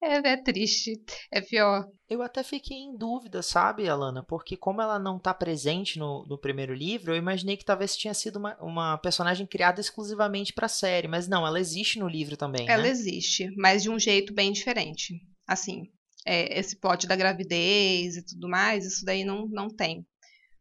É, é, triste, é pior. Eu até fiquei em dúvida, sabe, Alana? Porque como ela não tá presente no, no primeiro livro, eu imaginei que talvez tinha sido uma, uma personagem criada exclusivamente pra série. Mas não, ela existe no livro também, Ela né? existe, mas de um jeito bem diferente. Assim, é, esse pote da gravidez e tudo mais, isso daí não, não tem.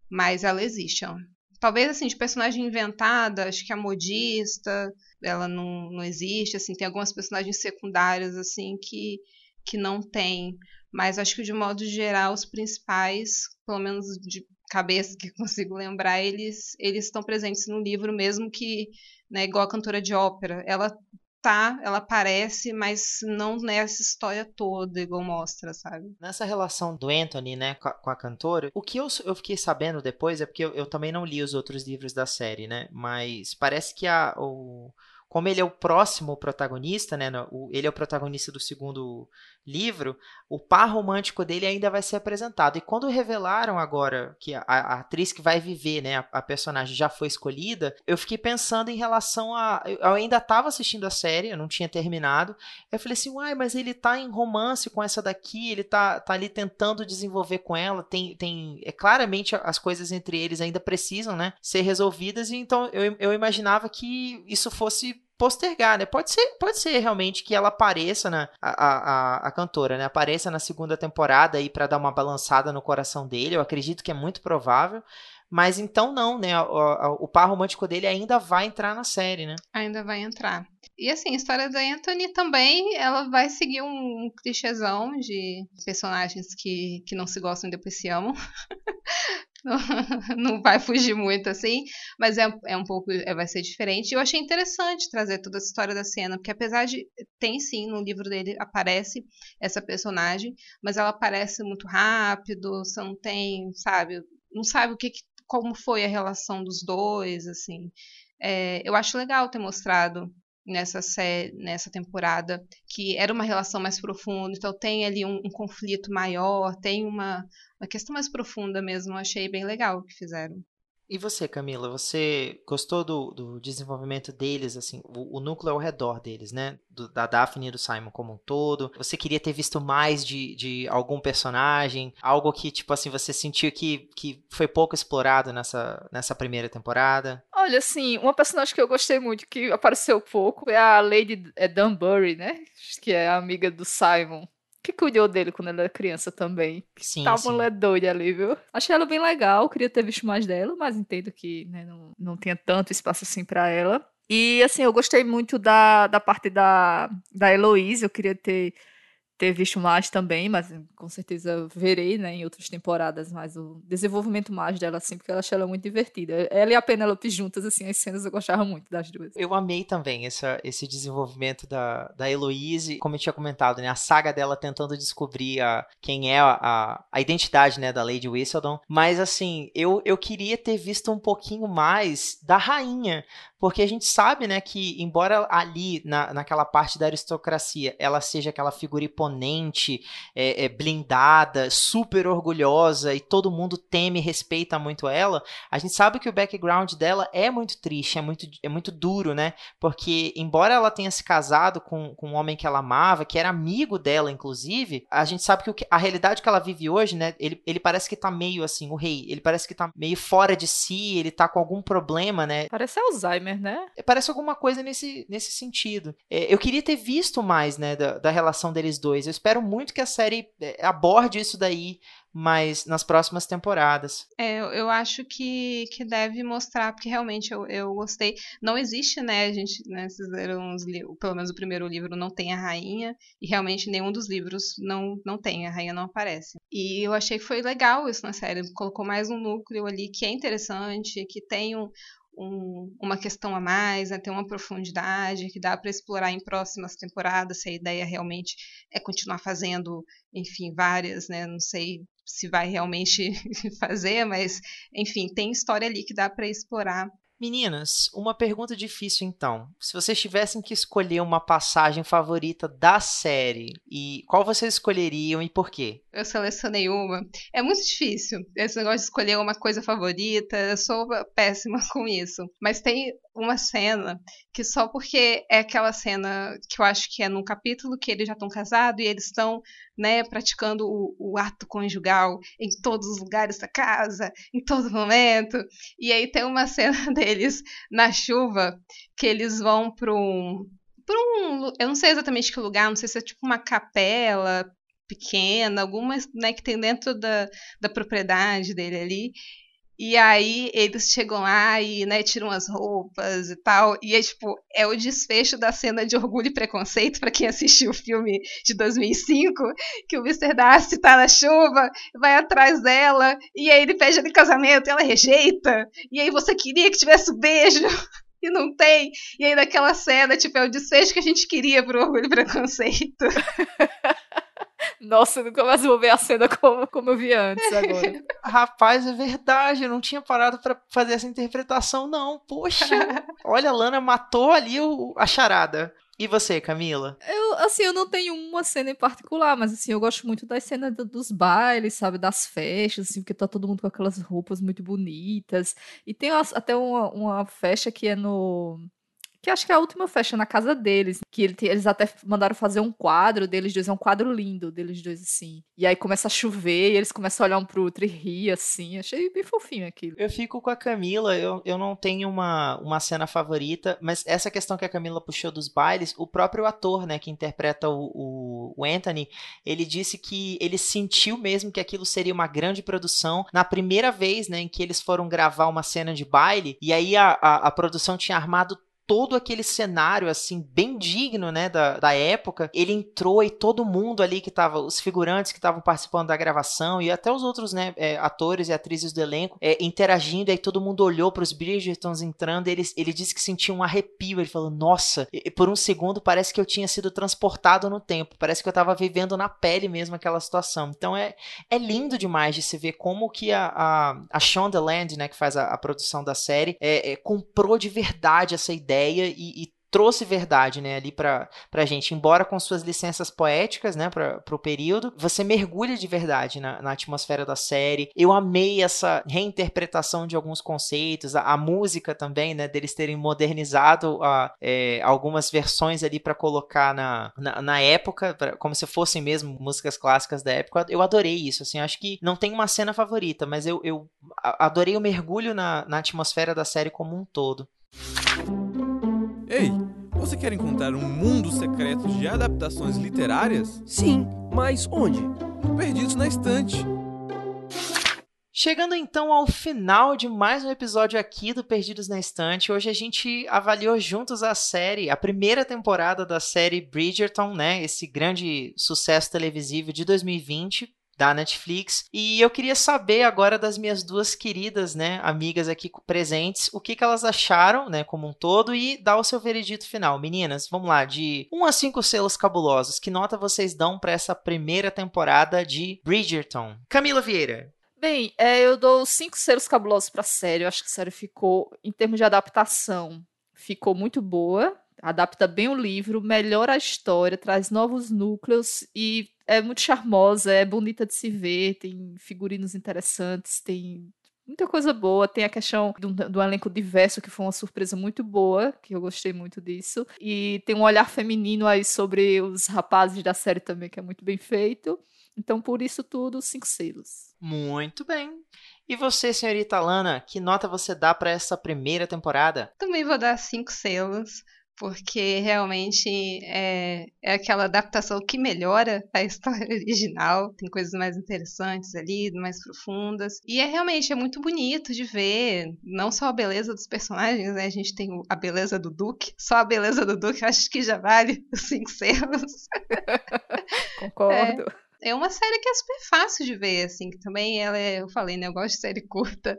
Mas ela existe, ó. Talvez, assim, de personagem inventada, acho que a modista, ela não, não existe, assim, tem algumas personagens secundárias, assim, que, que não tem. Mas acho que, de modo geral, os principais, pelo menos de cabeça que consigo lembrar, eles, eles estão presentes no livro, mesmo que, né, igual a cantora de ópera, ela tá, ela aparece, mas não nessa história toda, igual mostra, sabe? Nessa relação do Anthony, né, com a, com a cantora, o que eu, eu fiquei sabendo depois é porque eu, eu, também não li os outros livros da série, né, mas parece que a, o, como ele é o próximo protagonista, né, o, ele é o protagonista do segundo livro, o par romântico dele ainda vai ser apresentado. E quando revelaram agora que a, a atriz que vai viver, né, a, a, personagem já foi escolhida, eu fiquei pensando em relação a. Eu ainda estava assistindo a série, eu não tinha terminado. Eu falei assim, uai, mas ele tá em romance com essa daqui, ele tá, tá ali tentando desenvolver com ela. Tem, tem. É claramente as coisas entre eles ainda precisam, né, ser resolvidas. E então eu, eu imaginava que isso fosse postergar, né? Pode ser, pode ser realmente que ela apareça na a, a, a cantora, né? Apareça na segunda temporada aí para dar uma balançada no coração dele. Eu acredito que é muito provável. Mas então não, né? O, o, par romântico dele ainda vai entrar na série, né? Ainda vai entrar. E assim, a história da Anthony também, ela vai seguir um, um clichêzão de personagens que, que não se gostam e depois se amam. não vai fugir muito assim, mas é, é um pouco, é, vai ser diferente. Eu achei interessante trazer toda essa história da cena, porque apesar de tem sim no livro dele aparece essa personagem, mas ela aparece muito rápido, você não tem, sabe, não sabe o que, como foi a relação dos dois, assim. É, eu acho legal ter mostrado nessa série, nessa temporada, que era uma relação mais profunda, então tem ali um, um conflito maior, tem uma, uma questão mais profunda mesmo. Achei bem legal o que fizeram. E você, Camila, você gostou do, do desenvolvimento deles, assim, o, o, núcleo ao redor deles, né? Do, da Daphne e do Simon como um todo? Você queria ter visto mais de, de algum personagem? Algo que, tipo assim, você sentiu que, que foi pouco explorado nessa, nessa primeira temporada? Olha, assim, uma personagem que eu gostei muito, que apareceu pouco, é a Lady Dunbury, né? Que é amiga do Simon que cuidou dele quando ele era criança também. Sim, Tava sim. mulher doida ali, viu? Achei ela bem legal, queria ter visto mais dela, mas entendo que né, não, não tinha tanto espaço assim para ela. E assim, eu gostei muito da, da parte da, da Heloísa, eu queria ter ter visto mais também, mas com certeza verei, né, em outras temporadas, mais o desenvolvimento mais dela, assim, porque eu achei ela muito divertida. Ela e a Penelope juntas, assim, as cenas eu gostava muito das duas. Eu amei também essa, esse desenvolvimento da, da Heloise, como eu tinha comentado, né, a saga dela tentando descobrir a, quem é a, a identidade, né, da Lady Whistledown, mas, assim, eu, eu queria ter visto um pouquinho mais da rainha, porque a gente sabe, né, que embora ali, na, naquela parte da aristocracia, ela seja aquela figura imponente, é, é, blindada, super orgulhosa e todo mundo teme e respeita muito ela, a gente sabe que o background dela é muito triste, é muito, é muito duro, né? Porque embora ela tenha se casado com, com um homem que ela amava, que era amigo dela, inclusive, a gente sabe que a realidade que ela vive hoje, né, ele, ele parece que tá meio assim, o rei, ele parece que tá meio fora de si, ele tá com algum problema, né? Parece Alzheimer né? Parece alguma coisa nesse, nesse sentido. É, eu queria ter visto mais, né, da, da relação deles dois. Eu espero muito que a série é, aborde isso daí mas nas próximas temporadas. É, eu acho que, que deve mostrar, porque realmente eu, eu gostei. Não existe, né? A gente, né, vocês leram os pelo menos o primeiro livro não tem a rainha, e realmente nenhum dos livros não, não tem, a rainha não aparece. E eu achei que foi legal isso na série, colocou mais um núcleo ali que é interessante, que tem um, um, uma questão a mais, né, ter uma profundidade que dá para explorar em próximas temporadas, se a ideia realmente é continuar fazendo, enfim, várias, né, não sei se vai realmente fazer, mas, enfim, tem história ali que dá para explorar Meninas, uma pergunta difícil então. Se vocês tivessem que escolher uma passagem favorita da série, e qual vocês escolheriam e por quê? Eu selecionei uma. É muito difícil esse negócio de escolher uma coisa favorita. Eu sou péssima com isso. Mas tem uma cena que só porque é aquela cena que eu acho que é num capítulo que eles já estão casados e eles estão né, praticando o, o, ato conjugal em todos os lugares da casa, em todo momento. E aí tem uma cena deles na chuva que eles vão para um para um, eu não sei exatamente que lugar, não sei se é tipo uma capela pequena, algumas né, que tem dentro da, da propriedade dele ali. E aí eles chegam lá e né, tiram as roupas e tal. E é tipo, é o desfecho da cena de Orgulho e Preconceito, para quem assistiu o filme de 2005, que o Mr. Darcy tá na chuva, vai atrás dela, e aí ele pede em casamento e ela rejeita. E aí você queria que tivesse um beijo. E não tem. E aí naquela cena, tipo, é o desfecho que a gente queria pro Orgulho e Preconceito. Nossa, nunca mais vou ver a cena como, como eu vi antes agora. Rapaz, é verdade, eu não tinha parado para fazer essa interpretação, não. Poxa, olha, a Lana matou ali o, a charada. E você, Camila? Eu, assim, eu não tenho uma cena em particular, mas assim, eu gosto muito das cenas do, dos bailes, sabe, das festas, assim, porque tá todo mundo com aquelas roupas muito bonitas. E tem até uma, uma festa que é no que acho que é a última festa na casa deles, que eles até mandaram fazer um quadro deles dois, é um quadro lindo deles dois, assim. E aí começa a chover e eles começam a olhar um pro outro e rir, assim. Achei bem fofinho aquilo. Eu fico com a Camila, eu, eu não tenho uma, uma cena favorita, mas essa questão que a Camila puxou dos bailes, o próprio ator, né, que interpreta o, o, o Anthony, ele disse que ele sentiu mesmo que aquilo seria uma grande produção na primeira vez, né, em que eles foram gravar uma cena de baile, e aí a, a, a produção tinha armado todo aquele cenário, assim, bem digno, né, da, da época. Ele entrou e todo mundo ali que tava, os figurantes que estavam participando da gravação e até os outros, né, é, atores e atrizes do elenco, é, interagindo, aí todo mundo olhou para os Bridgertons entrando, ele, ele disse que sentia um arrepio, ele falou, nossa, e, por um segundo parece que eu tinha sido transportado no tempo, parece que eu tava vivendo na pele mesmo aquela situação. Então é, é lindo demais de se ver como que a, a, a Shondaland, né, que faz a, a produção da série, é, é, comprou de verdade essa ideia ideia e, e trouxe verdade, né, ali pra, pra gente. Embora com suas licenças poéticas, né, pra, pro período, você mergulha de verdade na, na atmosfera da série. Eu amei essa reinterpretação de alguns conceitos, a, a música também, né, deles terem modernizado a, é, algumas versões ali para colocar na, na, na época, pra, como se fossem mesmo músicas clássicas da época. Eu adorei isso, assim, acho que não tem uma cena favorita, mas eu, eu adorei o mergulho na, na atmosfera da série como um todo. Ei, você quer encontrar um mundo secreto de adaptações literárias? Sim, mas onde? Perdidos na Estante. Chegando então ao final de mais um episódio aqui do Perdidos na Estante, hoje a gente avaliou juntos a série, a primeira temporada da série Bridgerton, né? Esse grande sucesso televisivo de 2020, da Netflix. E eu queria saber agora das minhas duas queridas, né, amigas aqui presentes, o que, que elas acharam, né, como um todo e dar o seu veredito final. Meninas, vamos lá, de 1 a 5 selos cabulosos, que nota vocês dão para essa primeira temporada de Bridgerton? Camila Vieira. Bem, é, eu dou cinco selos cabulosos para a série. Eu acho que a série ficou, em termos de adaptação, ficou muito boa. Adapta bem o livro, melhora a história, traz novos núcleos e é muito charmosa, é bonita de se ver, tem figurinos interessantes, tem muita coisa boa. Tem a questão do, do, elenco diverso, que foi uma surpresa muito boa, que eu gostei muito disso. E tem um olhar feminino aí sobre os rapazes da série também, que é muito bem feito. Então, por isso tudo, cinco selos. Muito bem. E você, senhorita Lana, que nota você dá para essa primeira temporada? Também vou dar cinco selos porque realmente é, é aquela adaptação que melhora a história original, tem coisas mais interessantes ali, mais profundas, e é realmente é muito bonito de ver, não só a beleza dos personagens, né? A gente tem a beleza do Duque, só a beleza do Duque acho que já vale os cinco selos. Concordo. É. É uma série que é super fácil de ver, assim, que também ela é, eu falei, né, eu gosto de série curta.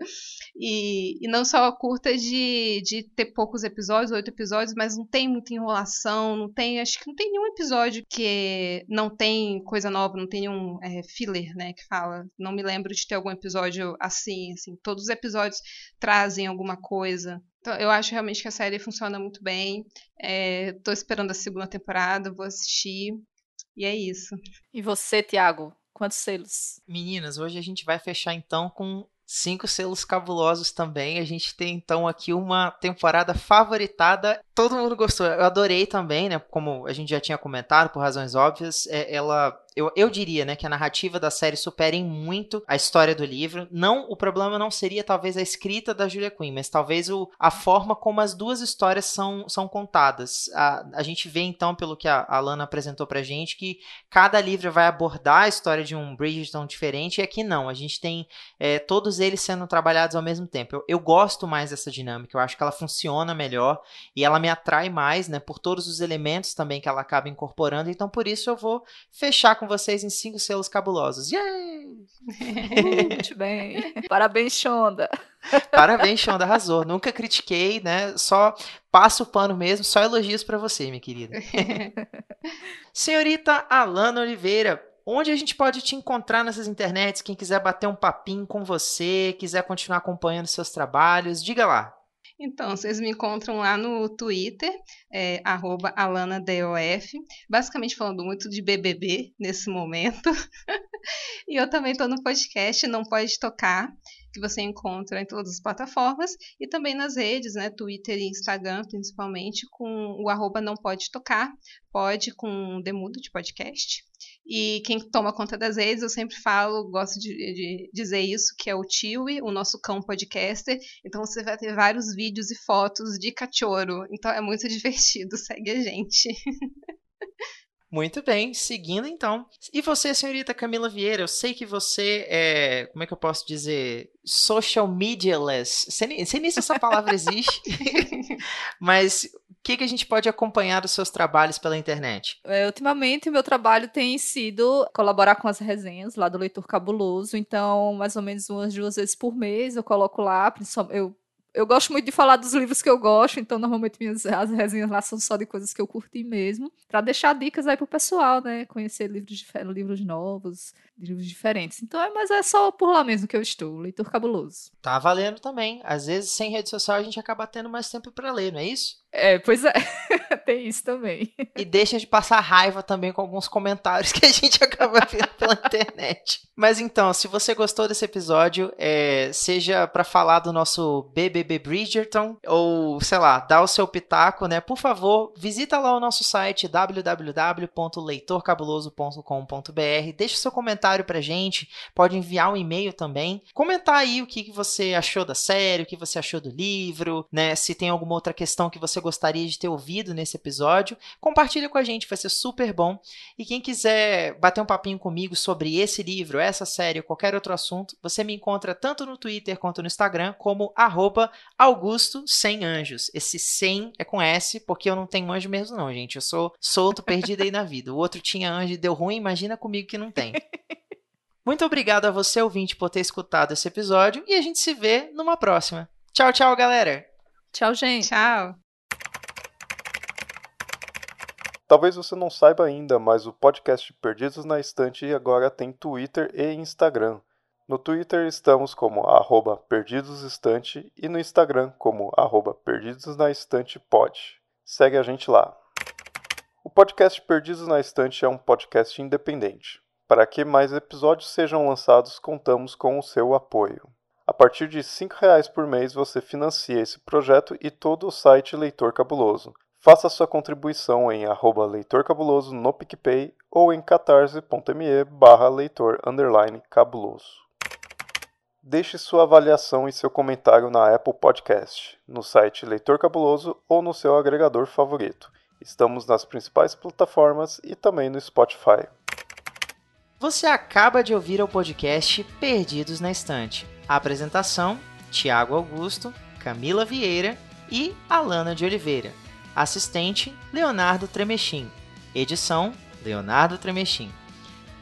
E, e não só curta de, de ter poucos episódios, oito episódios, mas não tem muita enrolação, não tem, acho que não tem nenhum episódio que não tem coisa nova, não tem nenhum é, filler, né, que fala. Não me lembro de ter algum episódio assim, assim, todos os episódios trazem alguma coisa. Então, eu acho realmente que a série funciona muito bem. É, tô esperando a segunda temporada, vou assistir. E é isso. E você, Tiago? Quantos selos? Meninas, hoje a gente vai fechar então com cinco selos cabulosos também. A gente tem então aqui uma temporada favoritada. Todo mundo gostou. Eu adorei também, né? Como a gente já tinha comentado, por razões óbvias, é, ela eu, eu diria, né, que a narrativa da série superem muito a história do livro. Não, o problema não seria talvez a escrita da Julia Quinn, mas talvez o, a forma como as duas histórias são, são contadas. A, a gente vê então, pelo que a, a Lana apresentou pra gente, que cada livro vai abordar a história de um Bridgerton diferente, e aqui não. A gente tem é, todos eles sendo trabalhados ao mesmo tempo. Eu, eu gosto mais dessa dinâmica, eu acho que ela funciona melhor e ela me atrai mais, né, por todos os elementos também que ela acaba incorporando. Então, por isso eu vou fechar com vocês em cinco selos cabulosos. Yay! Muito bem. Parabéns, Shonda. Parabéns, Shonda, arrasou. Nunca critiquei, né? Só passo o pano mesmo, só elogios para você, minha querida. Senhorita Alana Oliveira, onde a gente pode te encontrar nessas internets? Quem quiser bater um papinho com você, quiser continuar acompanhando seus trabalhos, diga lá. Então, vocês me encontram lá no Twitter, é, AlanaDOF, basicamente falando muito de BBB nesse momento. e eu também estou no podcast Não Pode Tocar, que você encontra em todas as plataformas e também nas redes, né, Twitter e Instagram, principalmente, com o arroba Não Pode Tocar, pode com demudo de podcast. E quem toma conta das redes, eu sempre falo, gosto de, de dizer isso, que é o Tiwi, o nosso cão podcaster. Então você vai ter vários vídeos e fotos de cachorro. Então é muito divertido, segue a gente. Muito bem, seguindo então. E você, senhorita Camila Vieira, eu sei que você é, como é que eu posso dizer, social medialess. Sei nem, sei nem se essa palavra existe, mas que, que a gente pode acompanhar dos seus trabalhos pela internet? É, ultimamente, meu trabalho tem sido colaborar com as resenhas lá do Leitor Cabuloso, então, mais ou menos umas duas vezes por mês eu coloco lá, eu eu gosto muito de falar dos livros que eu gosto, então normalmente minhas as resenhas lá são só de coisas que eu curti mesmo, para deixar dicas aí pro pessoal, né, conhecer livros livros novos, livros diferentes. Então é, mas é só por lá mesmo que eu estou, leitor cabuloso. Tá valendo também. Às vezes sem rede social a gente acaba tendo mais tempo para ler, não é isso? É, pois é. Tem isso também. E deixa de passar raiva também com alguns comentários que a gente acaba vendo pela internet. Mas então, se você gostou desse episódio, é, seja para falar do nosso BBB Bridgerton ou, sei lá, dar o seu pitaco, né? Por favor, visita lá o nosso site www.leitorcabuloso.com.br, deixa seu comentário pra gente, pode enviar um e-mail também. Comentar aí o que você achou da série, o que você achou do livro, né? Se tem alguma outra questão que você gostaria de ter ouvido nesse episódio, compartilha com a gente, vai ser super bom. E quem quiser bater um papinho comigo sobre esse livro, essa série ou qualquer outro assunto, você me encontra tanto no Twitter quanto no Instagram como Augusto Sem Anjos. Esse sem é com S, porque eu não tenho anjo mesmo não, gente. Eu sou solto, perdido aí na vida. O outro tinha anjo e deu ruim, imagina comigo que não tem. Muito obrigado a você, ouvinte, por ter escutado esse episódio e a gente se vê numa próxima. Tchau, tchau, galera! Tchau, gente! Tchau! Talvez você não saiba ainda, mas o podcast Perdidos na Estante agora tem Twitter e Instagram. No Twitter estamos como arroba perdidosestante e no Instagram como arroba perdidosnaestantepod. Segue a gente lá. O podcast Perdidos na Estante é um podcast independente. Para que mais episódios sejam lançados, contamos com o seu apoio. A partir de R$ 5,00 por mês você financia esse projeto e todo o site Leitor Cabuloso. Faça sua contribuição em arroba leitorcabuloso no PicPay ou em catarse.me barra leitor cabuloso. Deixe sua avaliação e seu comentário na Apple Podcast, no site Leitor Cabuloso ou no seu agregador favorito. Estamos nas principais plataformas e também no Spotify. Você acaba de ouvir o podcast Perdidos na Estante. A apresentação: Tiago Augusto, Camila Vieira e Alana de Oliveira. Assistente: Leonardo Tremechim. Edição: Leonardo Tremechim.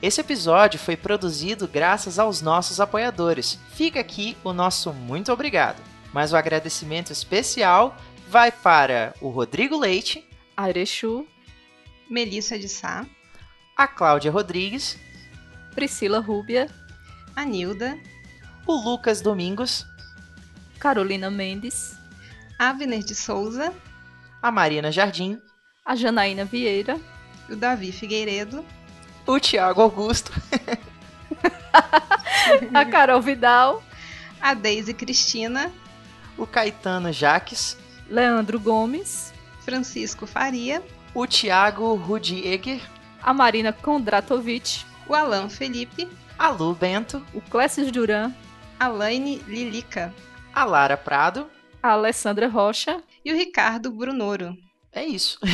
Esse episódio foi produzido graças aos nossos apoiadores. Fica aqui o nosso muito obrigado. Mas o agradecimento especial vai para o Rodrigo Leite, Airechu, Melissa de Sá, a Cláudia Rodrigues, Priscila Rúbia, a Nilda, o Lucas Domingos, Carolina Mendes, Avner de Souza, a Marina Jardim, a Janaína Vieira, o Davi Figueiredo, o Tiago Augusto, a Carol Vidal, a Deise Cristina, o Caetano Jaques, Leandro Gomes, Francisco Faria, o Tiago Rudieger, a Marina Kondratovic, o Alan Felipe, a Lu Bento, o Clécio Duran, a Laine Lilica. A Lara Prado. A Alessandra Rocha e o Ricardo Brunoro. É isso.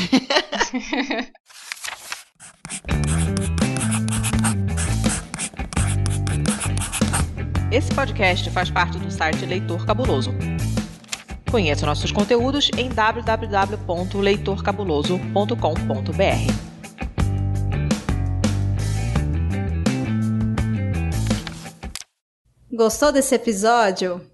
Esse podcast faz parte do site Leitor Cabuloso. Conheça nossos conteúdos em www.leitorcabuloso.com.br. Gostou desse episódio?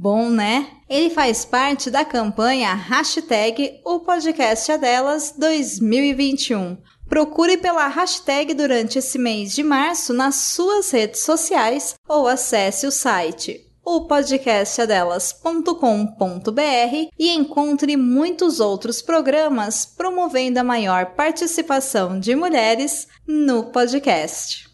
Bom, né? Ele faz parte da campanha hashtag O Podcast é Delas 2021. Procure pela hashtag durante esse mês de março nas suas redes sociais ou acesse o site opodcastadelas.com.br e encontre muitos outros programas promovendo a maior participação de mulheres no podcast.